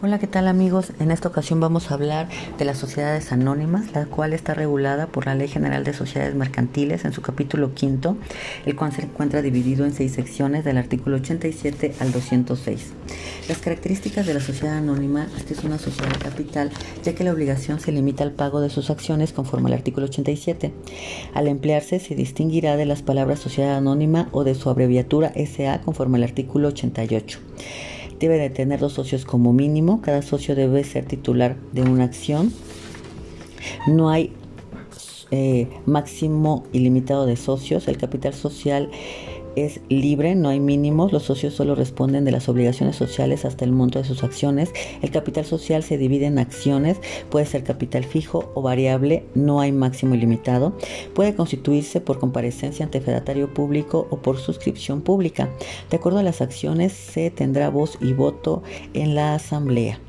Hola, ¿qué tal amigos? En esta ocasión vamos a hablar de las sociedades anónimas, la cual está regulada por la Ley General de Sociedades Mercantiles en su capítulo quinto, el cual se encuentra dividido en seis secciones del artículo 87 al 206. Las características de la sociedad anónima, esta es una sociedad capital, ya que la obligación se limita al pago de sus acciones conforme al artículo 87. Al emplearse se distinguirá de las palabras sociedad anónima o de su abreviatura SA conforme al artículo 88 debe de tener dos socios como mínimo. Cada socio debe ser titular de una acción. No hay eh, máximo ilimitado de socios. El capital social es libre, no hay mínimos, los socios solo responden de las obligaciones sociales hasta el monto de sus acciones. El capital social se divide en acciones, puede ser capital fijo o variable, no hay máximo ilimitado. Puede constituirse por comparecencia ante fedatario público o por suscripción pública. De acuerdo a las acciones, se tendrá voz y voto en la asamblea.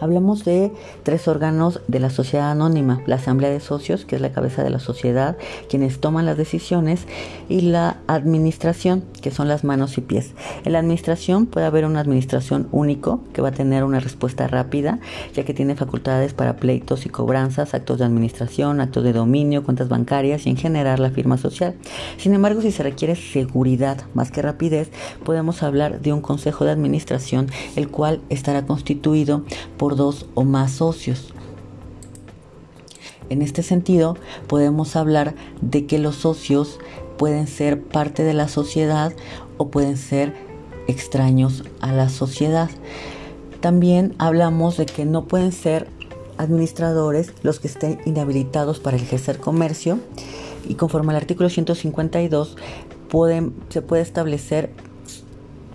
Hablamos de tres órganos de la sociedad anónima, la asamblea de socios, que es la cabeza de la sociedad, quienes toman las decisiones, y la administración, que son las manos y pies. En la administración puede haber una administración único, que va a tener una respuesta rápida, ya que tiene facultades para pleitos y cobranzas, actos de administración, actos de dominio, cuentas bancarias y en general la firma social. Sin embargo, si se requiere seguridad más que rapidez, podemos hablar de un consejo de administración, el cual estará constituido por dos o más socios. En este sentido, podemos hablar de que los socios pueden ser parte de la sociedad o pueden ser extraños a la sociedad. También hablamos de que no pueden ser administradores los que estén inhabilitados para ejercer comercio y conforme al artículo 152 pueden, se puede establecer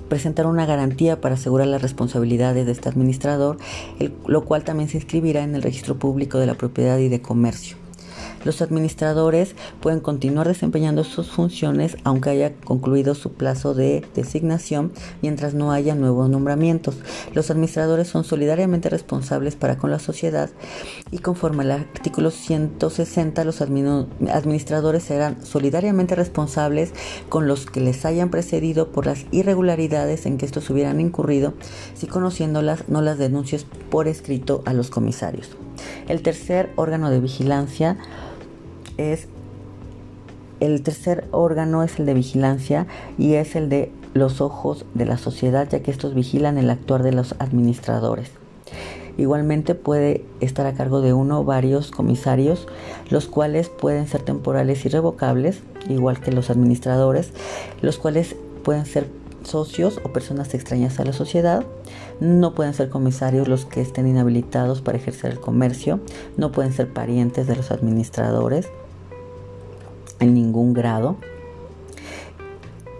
presentar una garantía para asegurar las responsabilidades de este administrador, lo cual también se inscribirá en el registro público de la propiedad y de comercio. Los administradores pueden continuar desempeñando sus funciones aunque haya concluido su plazo de designación mientras no haya nuevos nombramientos. Los administradores son solidariamente responsables para con la sociedad y conforme al artículo 160 los administradores serán solidariamente responsables con los que les hayan precedido por las irregularidades en que estos hubieran incurrido si conociéndolas no las denuncias por escrito a los comisarios. El tercer órgano de vigilancia es el tercer órgano es el de vigilancia y es el de los ojos de la sociedad, ya que estos vigilan el actuar de los administradores. Igualmente puede estar a cargo de uno o varios comisarios, los cuales pueden ser temporales y revocables, igual que los administradores, los cuales pueden ser socios o personas extrañas a la sociedad. No pueden ser comisarios los que estén inhabilitados para ejercer el comercio. No pueden ser parientes de los administradores en ningún grado.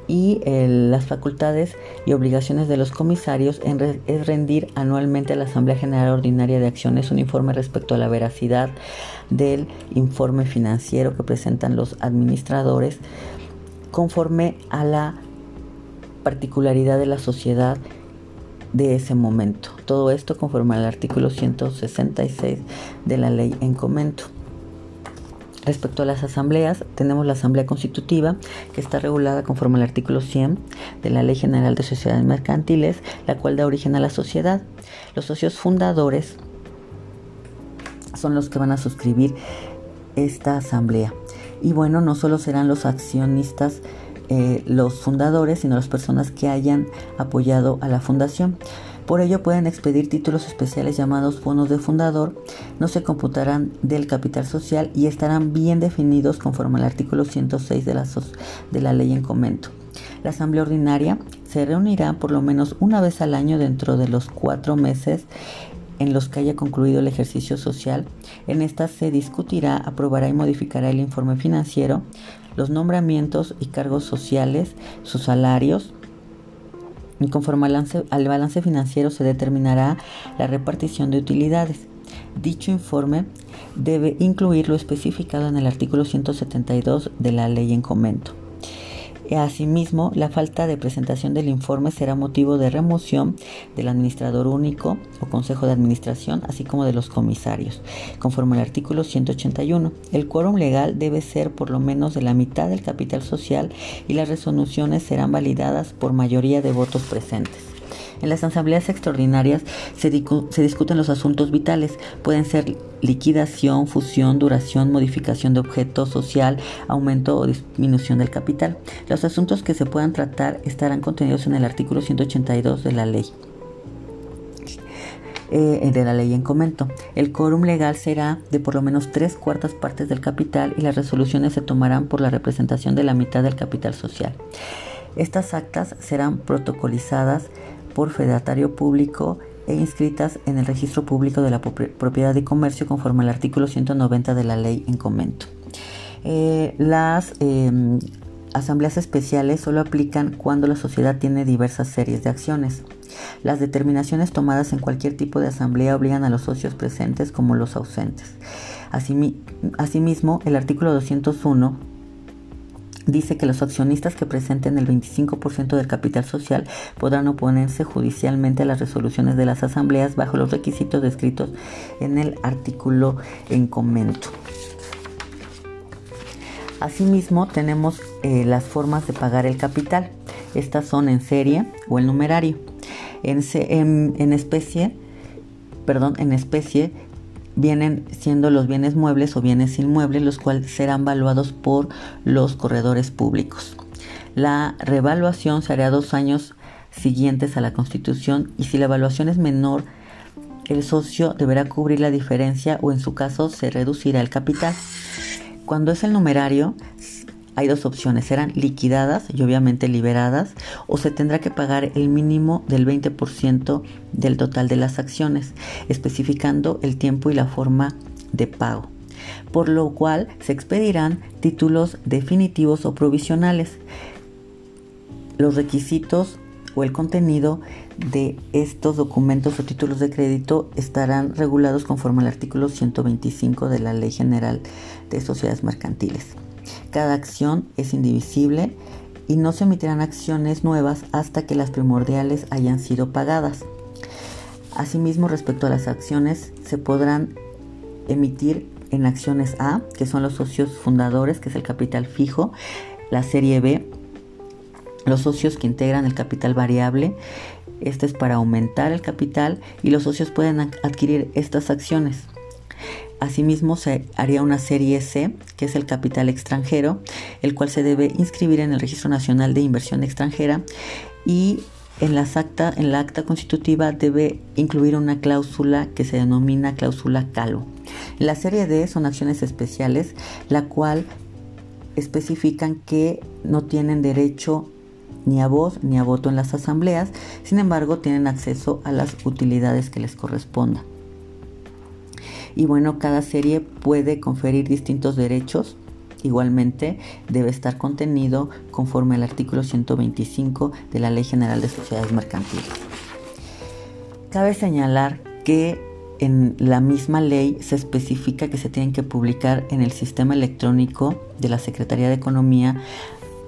Y eh, las facultades y obligaciones de los comisarios es rendir anualmente a la Asamblea General Ordinaria de Acciones un informe respecto a la veracidad del informe financiero que presentan los administradores conforme a la particularidad de la sociedad de ese momento. Todo esto conforme al artículo 166 de la ley en comento. Respecto a las asambleas, tenemos la Asamblea Constitutiva, que está regulada conforme al artículo 100 de la Ley General de Sociedades Mercantiles, la cual da origen a la sociedad. Los socios fundadores son los que van a suscribir esta asamblea. Y bueno, no solo serán los accionistas eh, los fundadores, sino las personas que hayan apoyado a la fundación. Por ello pueden expedir títulos especiales llamados bonos de fundador, no se computarán del capital social y estarán bien definidos conforme al artículo 106 de la, de la ley en comento. La asamblea ordinaria se reunirá por lo menos una vez al año dentro de los cuatro meses en los que haya concluido el ejercicio social. En esta se discutirá, aprobará y modificará el informe financiero, los nombramientos y cargos sociales, sus salarios, y conforme al balance, financiero se determinará la repartición de utilidades. Dicho informe debe incluir lo especificado en el artículo 172 de la ley en comento. Asimismo, la falta de presentación del informe será motivo de remoción del administrador único o consejo de administración, así como de los comisarios, conforme al artículo 181. El quórum legal debe ser por lo menos de la mitad del capital social y las resoluciones serán validadas por mayoría de votos presentes. En las asambleas extraordinarias se, discuten los asuntos vitales. Pueden ser liquidación, fusión, duración, modificación de objeto social, aumento o disminución del capital. Los asuntos que se puedan tratar estarán contenidos en el artículo 182 de la ley eh, de la ley en comento. El quórum legal será de por lo menos tres cuartas partes del capital y las resoluciones se tomarán por la representación de la mitad del capital social. Estas actas serán protocolizadas por fedatario público e inscritas en el registro público de la propiedad y comercio conforme al artículo 190 de la ley en comento. Eh, las em, asambleas especiales solo aplican cuando la sociedad tiene diversas series de acciones. Las determinaciones tomadas en cualquier tipo de asamblea obligan a los socios presentes como los ausentes. Asimismo, el artículo 201 dice que los accionistas que presenten el 25% del capital social podrán oponerse judicialmente a las resoluciones de las asambleas bajo los requisitos descritos en el artículo en comento. Asimismo, tenemos eh, las formas de pagar el capital. Estas son en serie o el numerario. En, especie, perdón, en especie vienen siendo los bienes muebles o bienes inmuebles, los cuales serán valuados por los corredores públicos. La revaluación se hará dos años siguientes a la constitución y si la evaluación es menor, el socio deberá cubrir la diferencia o en su caso se reducirá el capital. Cuando es el numerario, hay dos opciones, serán liquidadas y obviamente liberadas o se tendrá que pagar el mínimo del 20% del total de las acciones, especificando el tiempo y la forma de pago, por lo cual se expedirán títulos definitivos o provisionales. Los requisitos o el contenido de estos documentos o títulos de crédito estarán regulados conforme al artículo 125 de la Ley General de Sociedades Mercantiles. Cada acción es indivisible y no se emitirán acciones nuevas hasta que las primordiales hayan sido pagadas. Asimismo, respecto a las acciones, se podrán emitir en acciones A, que son los socios fundadores, que es el capital fijo, la serie B, los socios que integran el capital variable, este es para aumentar el capital y los socios pueden adquirir estas acciones. Asimismo, se haría una serie C, que es el capital extranjero, el cual se debe inscribir en el Registro Nacional de Inversión Extranjera y en, acta, en la acta constitutiva debe incluir una cláusula que se denomina cláusula CALO. La serie D son acciones especiales, la cual especifican que no tienen derecho ni a voz ni a voto en las asambleas, sin embargo tienen acceso a las utilidades que les correspondan y bueno, cada serie puede conferir distintos derechos. Igualmente debe estar contenido conforme al artículo 125 de la Ley General de Sociedades Mercantiles. Cabe señalar que en la misma ley se especifica que se tienen que publicar en el sistema electrónico de la Secretaría de Economía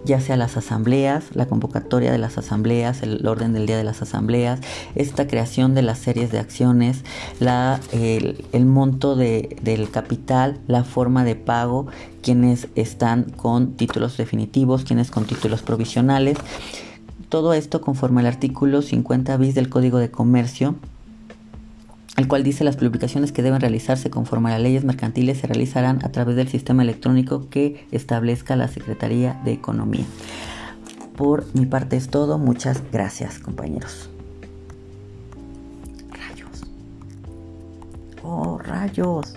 ya sea las asambleas, la convocatoria de las asambleas, el orden del día de las asambleas, esta creación de las series de acciones, la, el, monto del capital, la forma de pago, quienes están con títulos definitivos, quienes con títulos provisionales. Todo esto conforme al artículo 50 bis del Código de Comercio el cual dice las publicaciones que deben realizarse conforme a las leyes mercantiles se realizarán a través del sistema electrónico que establezca la Secretaría de Economía. Por mi parte es todo, muchas gracias compañeros. Rayos. Oh, rayos.